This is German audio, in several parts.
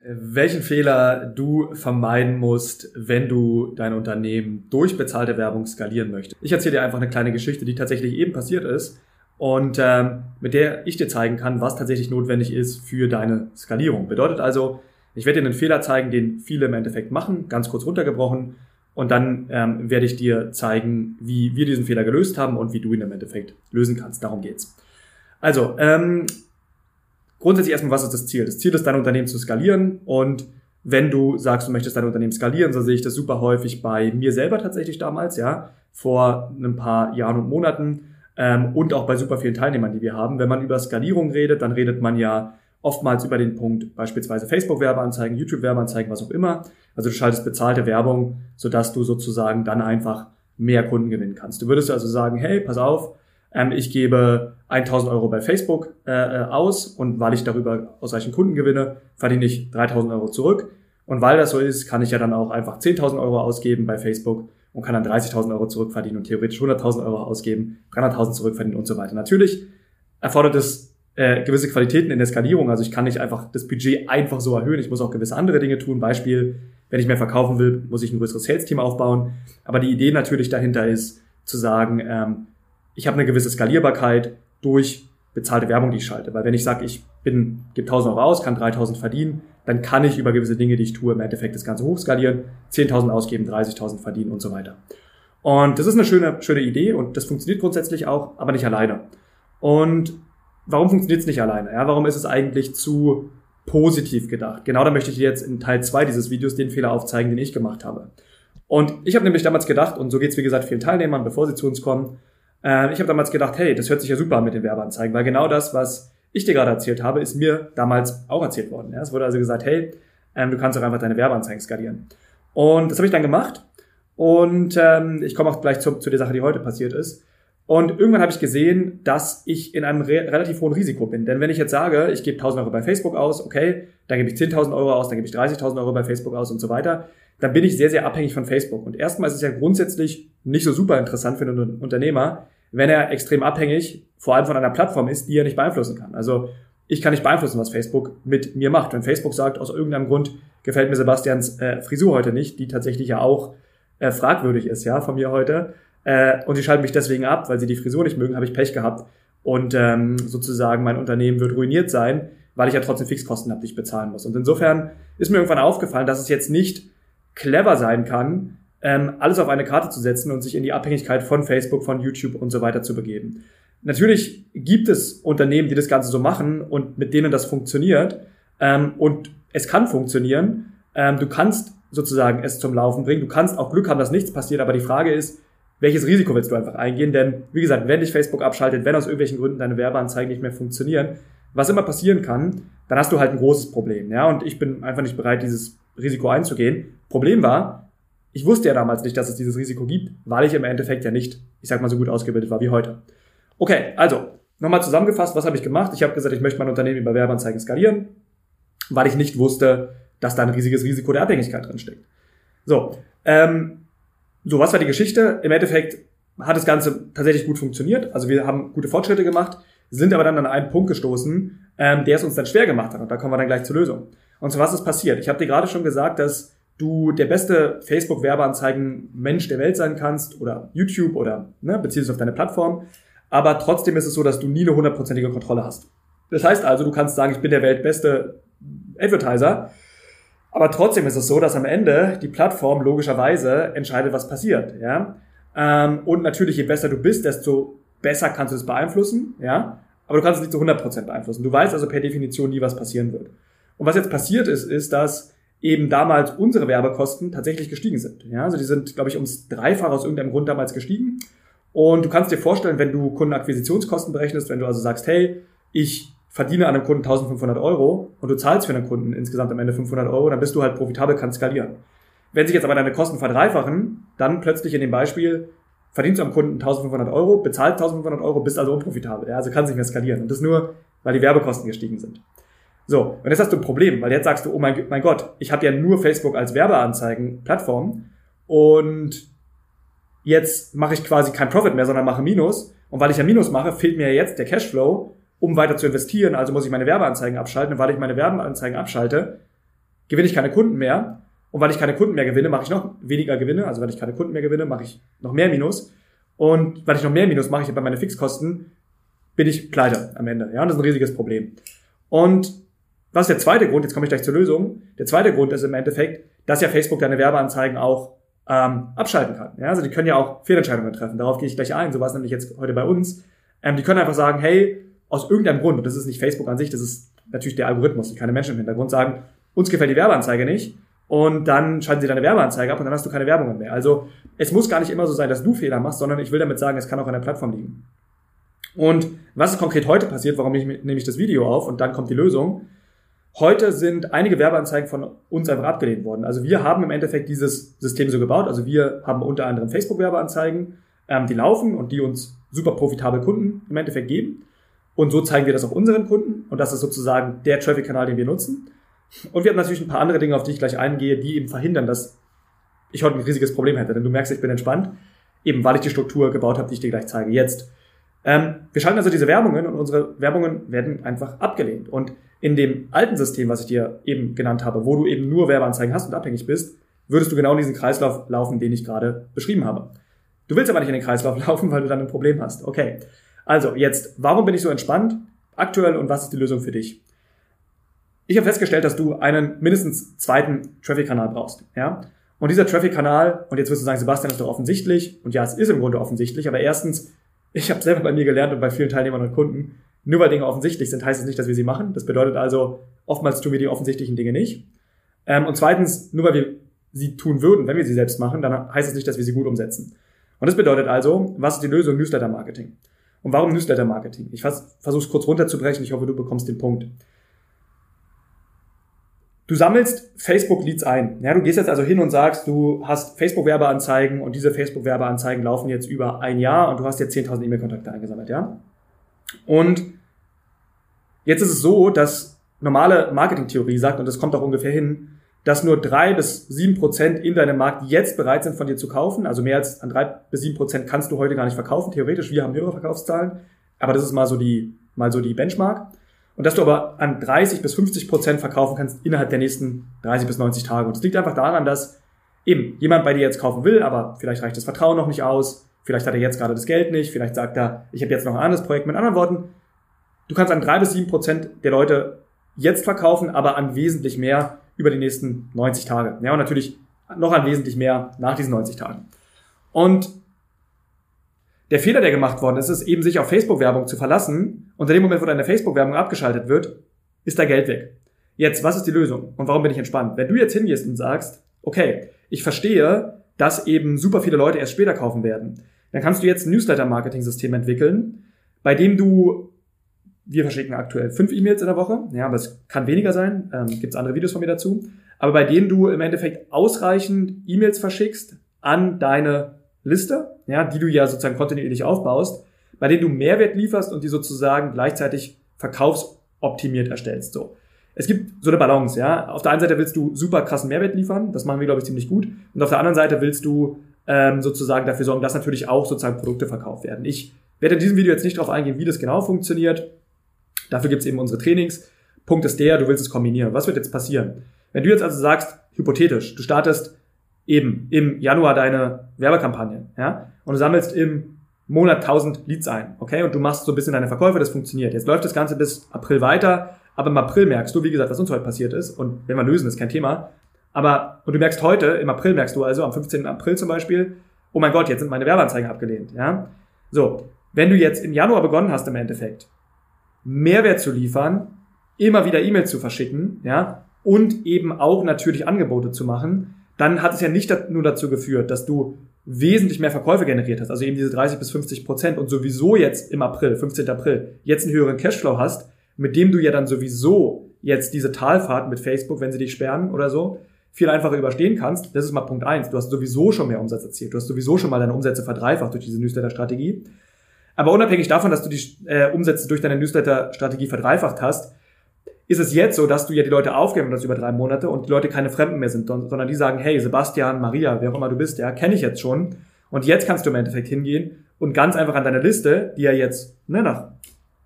welchen Fehler du vermeiden musst, wenn du dein Unternehmen durch bezahlte Werbung skalieren möchtest. Ich erzähle dir einfach eine kleine Geschichte, die tatsächlich eben passiert ist und ähm, mit der ich dir zeigen kann, was tatsächlich notwendig ist für deine Skalierung. Bedeutet also, ich werde dir einen Fehler zeigen, den viele im Endeffekt machen, ganz kurz runtergebrochen. Und dann ähm, werde ich dir zeigen, wie wir diesen Fehler gelöst haben und wie du ihn im Endeffekt lösen kannst. Darum geht's. Also, ähm, grundsätzlich erstmal, was ist das Ziel? Das Ziel ist, dein Unternehmen zu skalieren. Und wenn du sagst, du möchtest dein Unternehmen skalieren, so sehe ich das super häufig bei mir selber tatsächlich damals, ja, vor ein paar Jahren und Monaten ähm, und auch bei super vielen Teilnehmern, die wir haben. Wenn man über Skalierung redet, dann redet man ja oftmals über den Punkt beispielsweise Facebook-Werbeanzeigen, YouTube-Werbeanzeigen, was auch immer. Also du schaltest bezahlte Werbung, sodass du sozusagen dann einfach mehr Kunden gewinnen kannst. Du würdest also sagen, hey, pass auf, ähm, ich gebe 1000 Euro bei Facebook äh, äh, aus und weil ich darüber ausreichend Kunden gewinne, verdiene ich 3000 Euro zurück. Und weil das so ist, kann ich ja dann auch einfach 10.000 Euro ausgeben bei Facebook und kann dann 30.000 Euro zurückverdienen und theoretisch 100.000 Euro ausgeben, 300.000 zurückverdienen und so weiter. Natürlich erfordert es äh, gewisse Qualitäten in der Skalierung. Also ich kann nicht einfach das Budget einfach so erhöhen. Ich muss auch gewisse andere Dinge tun. Beispiel, wenn ich mehr verkaufen will, muss ich ein größeres Sales-Team aufbauen. Aber die Idee natürlich dahinter ist, zu sagen, ähm, ich habe eine gewisse Skalierbarkeit durch bezahlte Werbung, die ich schalte. Weil wenn ich sage, ich bin, gebe 1000 Euro aus, kann 3000 verdienen, dann kann ich über gewisse Dinge, die ich tue, im Endeffekt das Ganze hochskalieren, 10.000 ausgeben, 30.000 verdienen und so weiter. Und das ist eine schöne, schöne Idee und das funktioniert grundsätzlich auch, aber nicht alleine. Und warum funktioniert es nicht alleine? Ja, warum ist es eigentlich zu positiv gedacht? Genau da möchte ich dir jetzt in Teil zwei dieses Videos den Fehler aufzeigen, den ich gemacht habe. Und ich habe nämlich damals gedacht, und so geht es wie gesagt vielen Teilnehmern, bevor sie zu uns kommen, äh, ich habe damals gedacht, hey, das hört sich ja super an mit den Werbeanzeigen, weil genau das, was ich dir gerade erzählt habe, ist mir damals auch erzählt worden. Ja? Es wurde also gesagt, hey, ähm, du kannst doch einfach deine Werbeanzeigen skalieren. Und das habe ich dann gemacht. Und ähm, ich komme auch gleich zu, zu der Sache, die heute passiert ist. Und irgendwann habe ich gesehen, dass ich in einem re relativ hohen Risiko bin. Denn wenn ich jetzt sage, ich gebe 1000 Euro bei Facebook aus, okay, dann gebe ich 10.000 Euro aus, dann gebe ich 30.000 Euro bei Facebook aus und so weiter, dann bin ich sehr, sehr abhängig von Facebook. Und erstmal ist es ja grundsätzlich nicht so super interessant für einen Unternehmer, wenn er extrem abhängig, vor allem von einer Plattform ist, die er nicht beeinflussen kann. Also ich kann nicht beeinflussen, was Facebook mit mir macht. Wenn Facebook sagt, aus irgendeinem Grund gefällt mir Sebastians äh, Frisur heute nicht, die tatsächlich ja auch äh, fragwürdig ist, ja, von mir heute, äh, und sie schalten mich deswegen ab, weil sie die Frisur nicht mögen, habe ich Pech gehabt. Und ähm, sozusagen mein Unternehmen wird ruiniert sein, weil ich ja trotzdem Fixkosten habe, die ich bezahlen muss. Und insofern ist mir irgendwann aufgefallen, dass es jetzt nicht clever sein kann, ähm, alles auf eine Karte zu setzen und sich in die Abhängigkeit von Facebook, von YouTube und so weiter zu begeben. Natürlich gibt es Unternehmen, die das Ganze so machen und mit denen das funktioniert. Ähm, und es kann funktionieren. Ähm, du kannst sozusagen es zum Laufen bringen. Du kannst auch Glück haben, dass nichts passiert. Aber die Frage ist, welches Risiko willst du einfach eingehen? Denn wie gesagt, wenn dich Facebook abschaltet, wenn aus irgendwelchen Gründen deine Werbeanzeigen nicht mehr funktionieren, was immer passieren kann, dann hast du halt ein großes Problem. Ja, und ich bin einfach nicht bereit, dieses Risiko einzugehen. Problem war, ich wusste ja damals nicht, dass es dieses Risiko gibt, weil ich im Endeffekt ja nicht, ich sag mal, so gut ausgebildet war wie heute. Okay, also, nochmal zusammengefasst, was habe ich gemacht? Ich habe gesagt, ich möchte mein Unternehmen über Werbeanzeigen skalieren, weil ich nicht wusste, dass da ein riesiges Risiko der Abhängigkeit drin steckt. So, ähm, so, was war die Geschichte? Im Endeffekt hat das Ganze tatsächlich gut funktioniert. Also wir haben gute Fortschritte gemacht, sind aber dann an einen Punkt gestoßen, ähm, der es uns dann schwer gemacht hat. Und da kommen wir dann gleich zur Lösung. Und so was ist passiert? Ich habe dir gerade schon gesagt, dass du der beste Facebook-Werbeanzeigen-Mensch der Welt sein kannst oder YouTube oder ne, beziehungsweise auf deine Plattform. Aber trotzdem ist es so, dass du nie eine hundertprozentige Kontrolle hast. Das heißt also, du kannst sagen, ich bin der weltbeste Advertiser. Aber trotzdem ist es so, dass am Ende die Plattform logischerweise entscheidet, was passiert. Ja? Ähm, und natürlich, je besser du bist, desto besser kannst du es beeinflussen. Ja? Aber du kannst es nicht zu 100% beeinflussen. Du weißt also per Definition nie, was passieren wird. Und was jetzt passiert ist, ist, dass eben damals unsere Werbekosten tatsächlich gestiegen sind. Ja, also die sind, glaube ich, ums Dreifach aus irgendeinem Grund damals gestiegen. Und du kannst dir vorstellen, wenn du Kundenakquisitionskosten berechnest, wenn du also sagst, hey, ich verdiene an einem Kunden 1500 Euro und du zahlst für einen Kunden insgesamt am Ende 500 Euro, dann bist du halt profitabel, kannst skalieren. Wenn sich jetzt aber deine Kosten verdreifachen, dann plötzlich in dem Beispiel verdienst du am Kunden 1500 Euro, bezahlst 1500 Euro, bist also unprofitabel. Ja, also kannst nicht mehr skalieren. Und das nur, weil die Werbekosten gestiegen sind. So, und jetzt hast du ein Problem, weil jetzt sagst du, oh mein, mein Gott, ich habe ja nur Facebook als Werbeanzeigen-Plattform und jetzt mache ich quasi kein Profit mehr, sondern mache Minus. Und weil ich ja Minus mache, fehlt mir jetzt der Cashflow, um weiter zu investieren. Also muss ich meine Werbeanzeigen abschalten. Und weil ich meine Werbeanzeigen abschalte, gewinne ich keine Kunden mehr. Und weil ich keine Kunden mehr gewinne, mache ich noch weniger Gewinne. Also wenn ich keine Kunden mehr gewinne, mache ich noch mehr Minus. Und weil ich noch mehr Minus mache, ich bei meinen Fixkosten, bin ich pleite am Ende. Ja, und das ist ein riesiges Problem. Und was ist der zweite Grund? Jetzt komme ich gleich zur Lösung. Der zweite Grund ist im Endeffekt, dass ja Facebook deine Werbeanzeigen auch ähm, abschalten kann. Ja, also die können ja auch Fehlentscheidungen treffen. Darauf gehe ich gleich ein. So war es nämlich jetzt heute bei uns. Ähm, die können einfach sagen, hey, aus irgendeinem Grund, und das ist nicht Facebook an sich, das ist natürlich der Algorithmus, keine Menschen im Hintergrund, sagen, uns gefällt die Werbeanzeige nicht und dann schalten sie deine Werbeanzeige ab und dann hast du keine Werbungen mehr. Also es muss gar nicht immer so sein, dass du Fehler machst, sondern ich will damit sagen, es kann auch an der Plattform liegen. Und was ist konkret heute passiert, warum nehme ich das Video auf und dann kommt die Lösung. Heute sind einige Werbeanzeigen von uns einfach abgelehnt worden. Also wir haben im Endeffekt dieses System so gebaut. Also wir haben unter anderem Facebook-Werbeanzeigen, ähm, die laufen und die uns super profitabel Kunden im Endeffekt geben. Und so zeigen wir das auch unseren Kunden. Und das ist sozusagen der Traffic-Kanal, den wir nutzen. Und wir haben natürlich ein paar andere Dinge, auf die ich gleich eingehe, die eben verhindern, dass ich heute ein riesiges Problem hätte. Denn du merkst, ich bin entspannt, eben weil ich die Struktur gebaut habe, die ich dir gleich zeige. Jetzt. Ähm, wir schalten also diese Werbungen und unsere Werbungen werden einfach abgelehnt. Und in dem alten System, was ich dir eben genannt habe, wo du eben nur Werbeanzeigen hast und abhängig bist, würdest du genau in diesen Kreislauf laufen, den ich gerade beschrieben habe. Du willst aber nicht in den Kreislauf laufen, weil du dann ein Problem hast. Okay. Also jetzt, warum bin ich so entspannt aktuell und was ist die Lösung für dich? Ich habe festgestellt, dass du einen mindestens zweiten Traffic-Kanal brauchst. Ja? Und dieser Traffic-Kanal, und jetzt wirst du sagen, Sebastian, ist doch offensichtlich. Und ja, es ist im Grunde offensichtlich, aber erstens, ich habe selber bei mir gelernt und bei vielen Teilnehmern und Kunden, nur weil Dinge offensichtlich sind, heißt es nicht, dass wir sie machen. Das bedeutet also, oftmals tun wir die offensichtlichen Dinge nicht. Ähm, und zweitens, nur weil wir sie tun würden, wenn wir sie selbst machen, dann heißt es nicht, dass wir sie gut umsetzen. Und das bedeutet also, was ist die Lösung? Newsletter-Marketing. Und warum Newsletter-Marketing? Ich versuche es kurz runterzubrechen. Ich hoffe, du bekommst den Punkt. Du sammelst Facebook-Leads ein. Ja, du gehst jetzt also hin und sagst, du hast Facebook-Werbeanzeigen und diese Facebook-Werbeanzeigen laufen jetzt über ein Jahr und du hast jetzt 10.000 E-Mail-Kontakte eingesammelt, ja? Und jetzt ist es so, dass normale Marketing-Theorie sagt, und das kommt auch ungefähr hin, dass nur drei bis sieben Prozent in deinem Markt jetzt bereit sind, von dir zu kaufen. Also mehr als an drei bis sieben Prozent kannst du heute gar nicht verkaufen. Theoretisch, wir haben höhere Verkaufszahlen, aber das ist mal so die, mal so die Benchmark. Und dass du aber an 30 bis 50 Prozent verkaufen kannst innerhalb der nächsten 30 bis 90 Tage. Und das liegt einfach daran, dass eben jemand bei dir jetzt kaufen will, aber vielleicht reicht das Vertrauen noch nicht aus. Vielleicht hat er jetzt gerade das Geld nicht. Vielleicht sagt er, ich habe jetzt noch ein anderes Projekt. Mit anderen Worten, du kannst an drei bis sieben Prozent der Leute jetzt verkaufen, aber an wesentlich mehr über die nächsten 90 Tage. Ja, und natürlich noch ein wesentlich mehr nach diesen 90 Tagen. Und der Fehler, der gemacht worden ist, ist eben sich auf Facebook-Werbung zu verlassen. Und in dem Moment, wo deine Facebook-Werbung abgeschaltet wird, ist da Geld weg. Jetzt, was ist die Lösung? Und warum bin ich entspannt? Wenn du jetzt hingehst und sagst, okay, ich verstehe, dass eben super viele Leute erst später kaufen werden, dann kannst du jetzt ein Newsletter-Marketing-System entwickeln, bei dem du wir verschicken aktuell fünf E-Mails in der Woche. Ja, aber es kann weniger sein. Ähm, Gibt es andere Videos von mir dazu. Aber bei denen du im Endeffekt ausreichend E-Mails verschickst an deine Liste, ja, die du ja sozusagen kontinuierlich aufbaust, bei denen du Mehrwert lieferst und die sozusagen gleichzeitig verkaufsoptimiert erstellst. So. Es gibt so eine Balance, ja. Auf der einen Seite willst du super krassen Mehrwert liefern, das machen wir, glaube ich, ziemlich gut. Und auf der anderen Seite willst du ähm, sozusagen dafür sorgen, dass natürlich auch sozusagen Produkte verkauft werden. Ich werde in diesem Video jetzt nicht darauf eingehen, wie das genau funktioniert. Dafür gibt es eben unsere Trainings. Punkt ist der, du willst es kombinieren. Was wird jetzt passieren? Wenn du jetzt also sagst, hypothetisch, du startest eben im Januar deine Werbekampagne, ja, und du sammelst im Monat 1000 Leads ein, okay, und du machst so ein bisschen deine Verkäufe, das funktioniert. Jetzt läuft das Ganze bis April weiter, aber im April merkst du, wie gesagt, was uns heute passiert ist, und wenn wir lösen, ist kein Thema, aber, und du merkst heute, im April merkst du also, am 15. April zum Beispiel, oh mein Gott, jetzt sind meine Werbeanzeigen abgelehnt, ja. So, wenn du jetzt im Januar begonnen hast im Endeffekt, Mehrwert zu liefern, immer wieder E-Mails zu verschicken, ja, und eben auch natürlich Angebote zu machen, dann hat es ja nicht nur dazu geführt, dass du wesentlich mehr Verkäufe generiert hast, also eben diese 30 bis 50 Prozent und sowieso jetzt im April, 15. April, jetzt einen höheren Cashflow hast, mit dem du ja dann sowieso jetzt diese Talfahrt mit Facebook, wenn sie dich sperren oder so, viel einfacher überstehen kannst. Das ist mal Punkt eins. Du hast sowieso schon mehr Umsatz erzielt. Du hast sowieso schon mal deine Umsätze verdreifacht durch diese Newsletter-Strategie. Aber unabhängig davon, dass du die äh, Umsätze durch deine Newsletter-Strategie verdreifacht hast, ist es jetzt so, dass du ja die Leute aufgeben das über drei Monate und die Leute keine Fremden mehr sind, sondern die sagen, hey, Sebastian, Maria, wer auch immer du bist, ja, kenne ich jetzt schon. Und jetzt kannst du im Endeffekt hingehen und ganz einfach an deine Liste, die ja jetzt ne, nach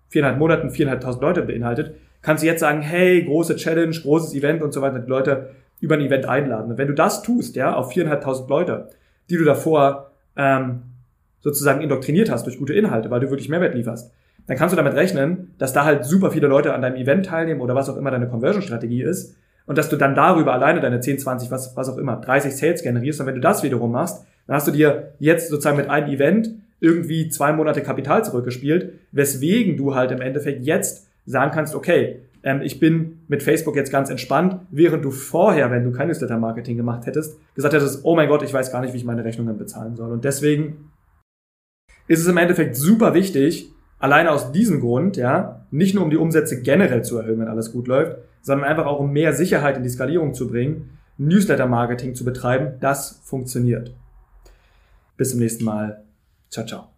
viereinhalb Monaten viereinhalbtausend Leute beinhaltet, kannst du jetzt sagen, hey, große Challenge, großes Event und so weiter, die Leute über ein Event einladen. Und wenn du das tust, ja, auf viereinhalbtausend Leute, die du davor ähm, sozusagen indoktriniert hast durch gute Inhalte, weil du wirklich Mehrwert lieferst, dann kannst du damit rechnen, dass da halt super viele Leute an deinem Event teilnehmen oder was auch immer deine Conversion-Strategie ist und dass du dann darüber alleine deine 10, 20, was, was auch immer, 30 Sales generierst und wenn du das wiederum machst, dann hast du dir jetzt sozusagen mit einem Event irgendwie zwei Monate Kapital zurückgespielt, weswegen du halt im Endeffekt jetzt sagen kannst, okay, ähm, ich bin mit Facebook jetzt ganz entspannt, während du vorher, wenn du kein Newsletter-Marketing gemacht hättest, gesagt hättest, oh mein Gott, ich weiß gar nicht, wie ich meine Rechnungen bezahlen soll. Und deswegen ist es im Endeffekt super wichtig, alleine aus diesem Grund, ja, nicht nur um die Umsätze generell zu erhöhen, wenn alles gut läuft, sondern einfach auch um mehr Sicherheit in die Skalierung zu bringen, Newsletter-Marketing zu betreiben, das funktioniert. Bis zum nächsten Mal. Ciao, ciao.